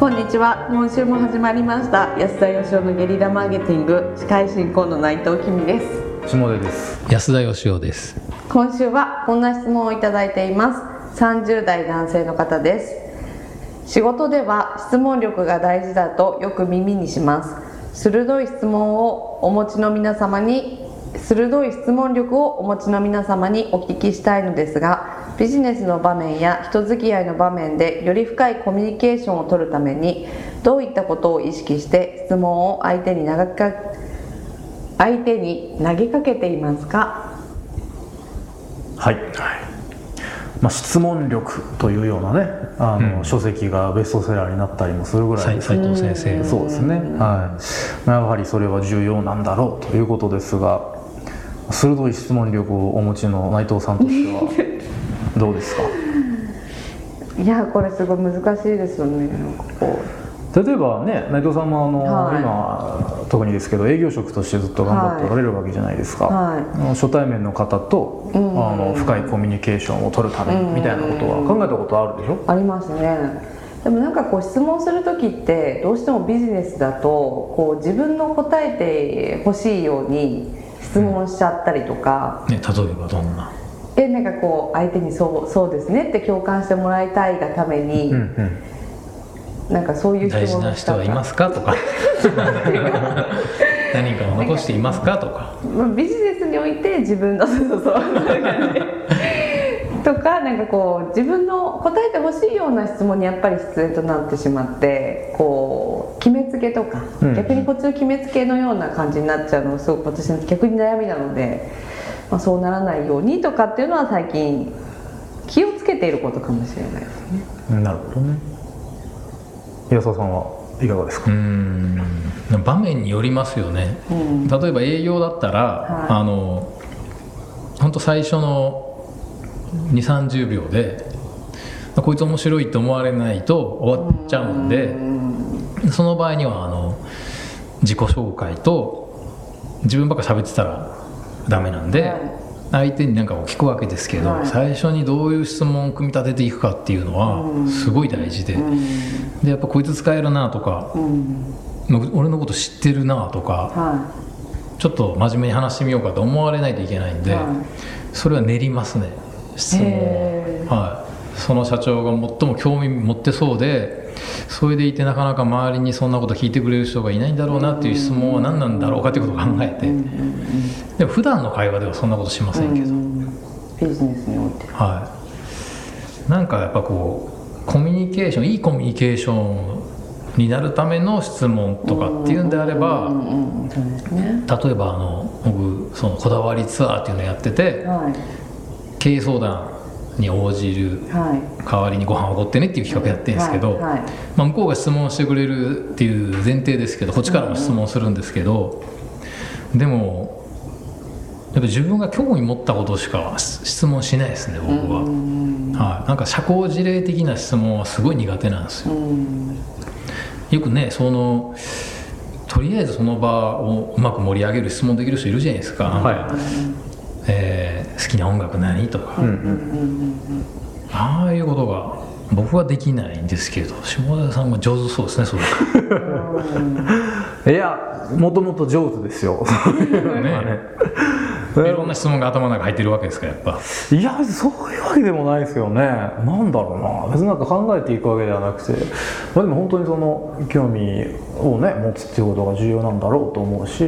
こんにちは。今週も始まりました。安田義雄のゲリラマーケティング。司会進行の内藤君です。下出です。安田義雄です。今週はこんな質問をいただいています。30代男性の方です。仕事では質問力が大事だとよく耳にします。鋭い質問をお持ちの皆様に鋭い質問力をお持ちの皆様にお聞きしたいのですがビジネスの場面や人付き合いの場面でより深いコミュニケーションを取るためにどういったことを意識して質問を相手に長か相手に投げかけていますか？はい、まあ、質問力というようなねあの、うん、書籍がベストセラーになったりもするぐらい。斉藤先生。そうですね、はい、やはりそれは重要なんだろうということですが鋭い質問力をお持ちの内藤さんとしては どうですか？いやこれすごい難しいですよね。なんかこ。う例えばね内藤さんもあの、はい、今特にですけど営業職としてずっと頑張っておられるわけじゃないですか、はい、初対面の方と、うん、あの深いコミュニケーションを取るためにみたいなことは考えたことあるでしょ、ありますね。でもなんかこう質問する時ってどうしてもビジネスだとこう自分の答えてほしいように質問しちゃったりとか、ね、例えばどんな？でなんかこう相手にそうそうですねって共感してもらいたいがために、うんうん、なんかそういう大事な人はいますかとか。何かを残していますかとか。ビジネスにおいて自分のそうそうそうとかなんかこう自分の答えてほしいような質問にやっぱり出演となってしまってこう決めつけとか、うん、逆にこっちの決めつけのような感じになっちゃうのがすごく私の逆に悩みなので。まあ、そうならないようにとかっていうのは最近気をつけていることかもしれないですね。なるほどね。安田さんはいかがですか？うん。場面によりますよね、うん、例えば営業だったら、はい、あの本当最初の2 3 0秒でこいつ面白いと思われないと終わっちゃうんで、うん、その場合にはあの自己紹介と自分ばっか喋ってたらダメなんで、はい、相手に何かを聞くわけですけど、はい、最初にどういう質問を組み立てていくかっていうのはすごい大事で、うん、でやっぱこいつ使えるなとか、うん、俺のこと知ってるなとか、はい、ちょっと真面目に話してみようかと思われないといけないんで、それは練りますね質問はい、その社長が最も興味持ってそうでそれでいてなかなか周りにそんなこと聞いてくれる人がいないんだろうなっていう質問は何なんだろうかということを考えて。でも普段の会話ではそんなことしませんけど。ビジネスにおいてはい。なんかやっぱこうコミュニケーションいいコミュニケーションになるための質問とかっていうんであれば例えばあの僕そのこだわりツアーっていうのをやってて、経営相談に応じる代わりにご飯をおごってねっていう企画やってるんですけど、まあ、向こうが質問してくれるっていう前提ですけどこっちからも質問するんですけど、でもやっぱ自分が興味持ったことしか質問しないですね僕は、はい、なんか社交辞令的な質問はすごい苦手なんですよ、よくねそのとりあえずその場をうまく盛り上げる質問できる人いるじゃないですか、はい。えー、好きな音楽何とか、ああいうことが僕はできないんですけど下田さんは上手そうですねそれ。いやもともと上手ですよ。ね。いろんな質問が頭の中入ってるわけですかやっぱ。いやそういうわけでもないですよね。なんだろうな。別になんか考えていくわけではなくて、まあ、でも本当にその興味をね持つっていうことが重要なんだろうと思うし。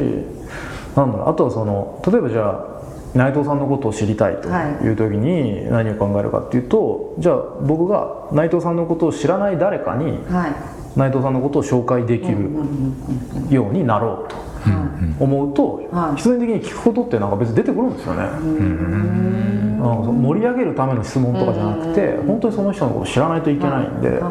なんだろう。あとはその例えばじゃあ内藤さんのことを知りたいという時に何を考えるかっていうと、じゃあ僕が内藤さんのことを知らない誰かに内藤さんのことを紹介できるようになろうと思うと必然的に聞くことってなんか別に出てくるんですよね。盛り上げるための質問とかじゃなくて本当にその人のことを知らないといけないんで、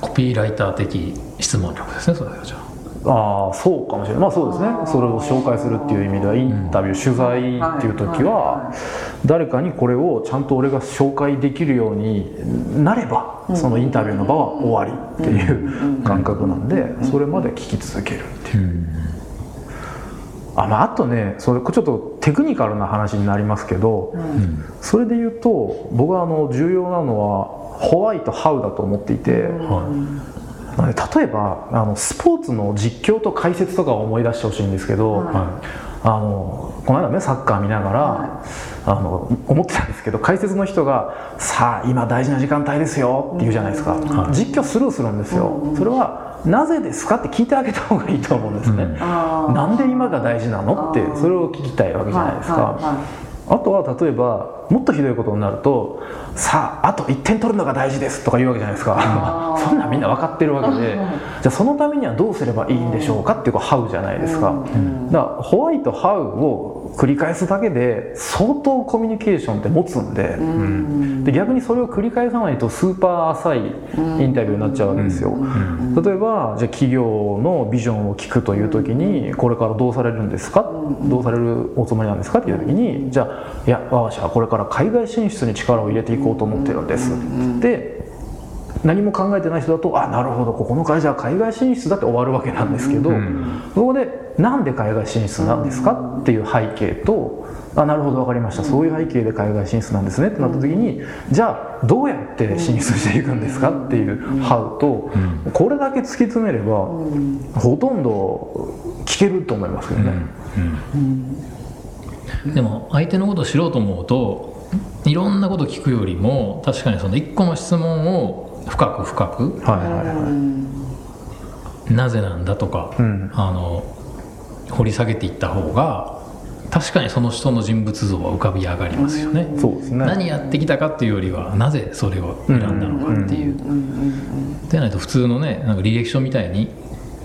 コピーライター的質問力ですねそれはじゃあ。ああそうかもしれない。まあそうですね。それを紹介するっていう意味ではインタビュー、取材っていう時は誰かにこれをちゃんと俺が紹介できるようになればそのインタビューの場は終わりっていう感覚なんでそれまで聞き続けるっていう。あまあ、あとねそれちょっとテクニカルな話になりますけど、それで言うと僕はあの重要なのはホワイトハウだと思っていて、例えばあのスポーツの実況と解説とかを思い出してほしいんですけど、はい。あのこの間ねサッカー見ながら、はあの思ってたんですけど解説の人が「さあ今大事な時間帯ですよ」って言うじゃないですか、はい。実況スルーするんですよ、それは「なぜですか?」って聞いてあげた方がいいと思うんですね、うん。なんで今が大事なのってそれを聞きたいわけじゃないですか、あとは例えばもっとひどいことになると「さああと1点取るのが大事です」とか言うわけじゃないですか。そんなんみんな分かってるわけではいじゃあそのためにはどうすればいいんでしょうかっていうこう「ハウ」じゃないですか。うん。だからホワイト「ハウ」を繰り返すだけで相当コミュニケーションって持つんでうん。で逆にそれを繰り返さないとスーパー浅いインタビューになっちゃうわけですよ。うん。例えばじゃあ企業のビジョンを聞くという時にこれからどうされるんですか？どうされるおつもりなんですか？っていう時にじゃあいや我が社はこれから海外進出に力を入れていこうと思ってるんです。で何も考えてない人だとあなるほどここの会社は海外進出だって終わるわけなんですけどうんそこでなんで海外進出なんですか？っていう背景とあなるほど分かりました。そういう背景で海外進出なんですね。ってなった時にじゃあどうやって進出していくんですか？っていう「ハウとうん。これだけ突き詰めればほとんど聞けると思いますけどね。うん。でも相手のことを知ろうと思うといろんなこと聞くよりも確かにその一個の質問を深く深く。はいはいはい。なぜなんだとか、うん。あの掘り下げていった方が確かにその人の人物像は浮かび上がりますよね。そうですね。何やってきたかっていうよりはなぜそれを選んだのかっていう。でないと普通のねなんか履歴書みたいに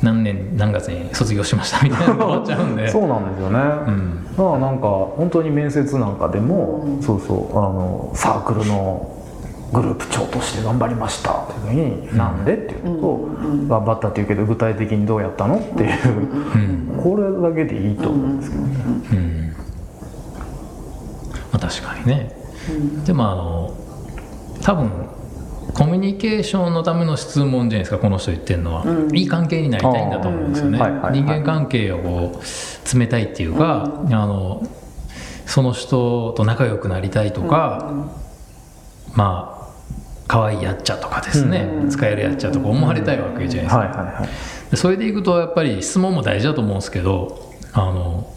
何年何月に卒業しましたみたいなのが終わっちゃうんで。そうなんですよね、ん。だからなんか本当に面接なんかでも、そうそうあのサークルのグループ長として頑張りました。っていう時に、なんで？っていうと、頑張ったっていうけど具体的にどうやったの？っていう、うんこれだけでいいと思うんですけどね、うんまあ、確かにね、でもあの多分コミュニケーションのための質問じゃないですかこの人言ってるのは、いい関係になりたいんだと思うんですよね、人間関係をこう冷たいっていうか、あのその人と仲良くなりたいとか、まあ可愛いやっちゃとかですね、使えるやっちゃとか思われたいわけじゃないですか、はいはいはい。でそれでいくとやっぱり質問も大事だと思うんですけどあの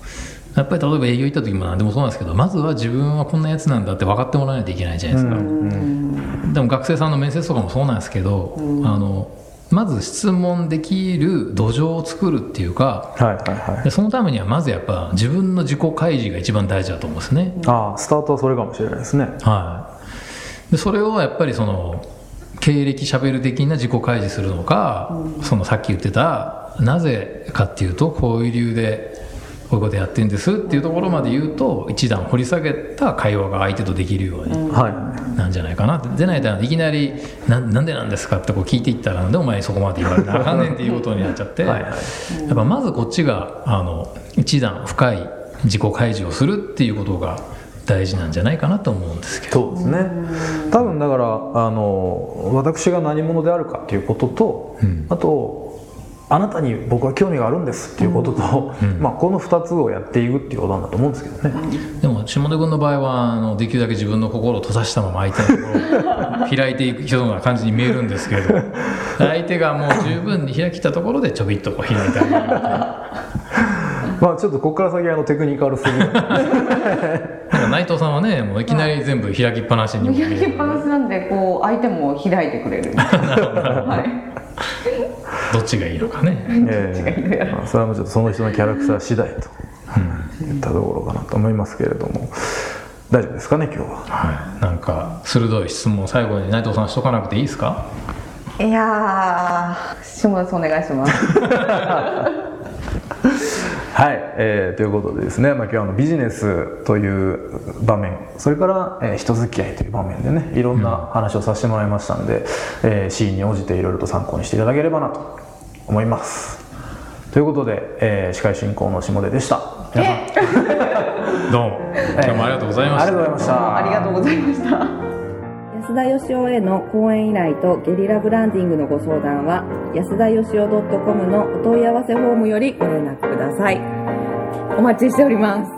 やっぱり例えば営業行った時も何でもそうなんですけどまずは自分はこんなやつなんだって分かってもらわないといけないじゃないですか、でも学生さんの面接とかもそうなんですけど、あのまず質問できる土壌を作るっていうかはいはいはい。でそのためにはまずやっぱ自分の自己開示が一番大事だと思うんですね、ああスタートはそれかもしれないですね。はい、でそれをやっぱりその経歴しゃべる的な自己開示するのか、そのさっき言ってたなぜかっていうとこういう理由でこういうことやってるんですっていうところまで言うと一段掘り下げた会話が相手とできるようにはい。なんじゃないかな。ってでないといきなりな「なんでなんですか?」ってこう聞いていったらなんでお前にそこまで言われなあかんねんっていうことになっちゃってはいはい。やっぱまずこっちがあの一段深い自己開示をするっていうことが大事なんじゃないかなと思うんですけど。そうですね。多分だからあの私が何者であるかっていうことと、うん。あとあなたに僕は興味があるんですっていうことと、うん。まあ、この2つをやっていくっていうことなんだと思うんですけどね、でも下出君の場合はあのできるだけ自分の心を閉ざしたまま相手のところを開いていくような感じに見えるんですけど 相手がもう十分に開きたところでちょびっとこう開いてあげるみたいな まあちょっとここから先はあのテクニカルすぎる。内藤さんはねもういきなり全部開きっぱなしに開きっぱなしなんでこう相手も開いてくれる。はい。どっちがいいのかね、ええ。まあそれはもうちょっとその人のキャラクター次第といったところかなと思いますけれども。大丈夫ですかね今日は？はい、なんか鋭い質問を最後に内藤さんしとかなくていいですか？いやー下田さんお願いしますはい、えーということでですね、まあ、今日はあのビジネスという場面それから、えー人付き合いという場面でねいろんな話をさせてもらいましたんで、えーシーンに応じていろいろと参考にしていただければなと思います。ということで、えー司会進行の下出でした。皆さん。どうも。今日もありがとうございました。ありがとうございました。ありがとうございました安田義雄への講演依頼とゲリラブランディングのご相談は安田義雄 .com のお問い合わせフォームよりご連絡ください。お待ちしております。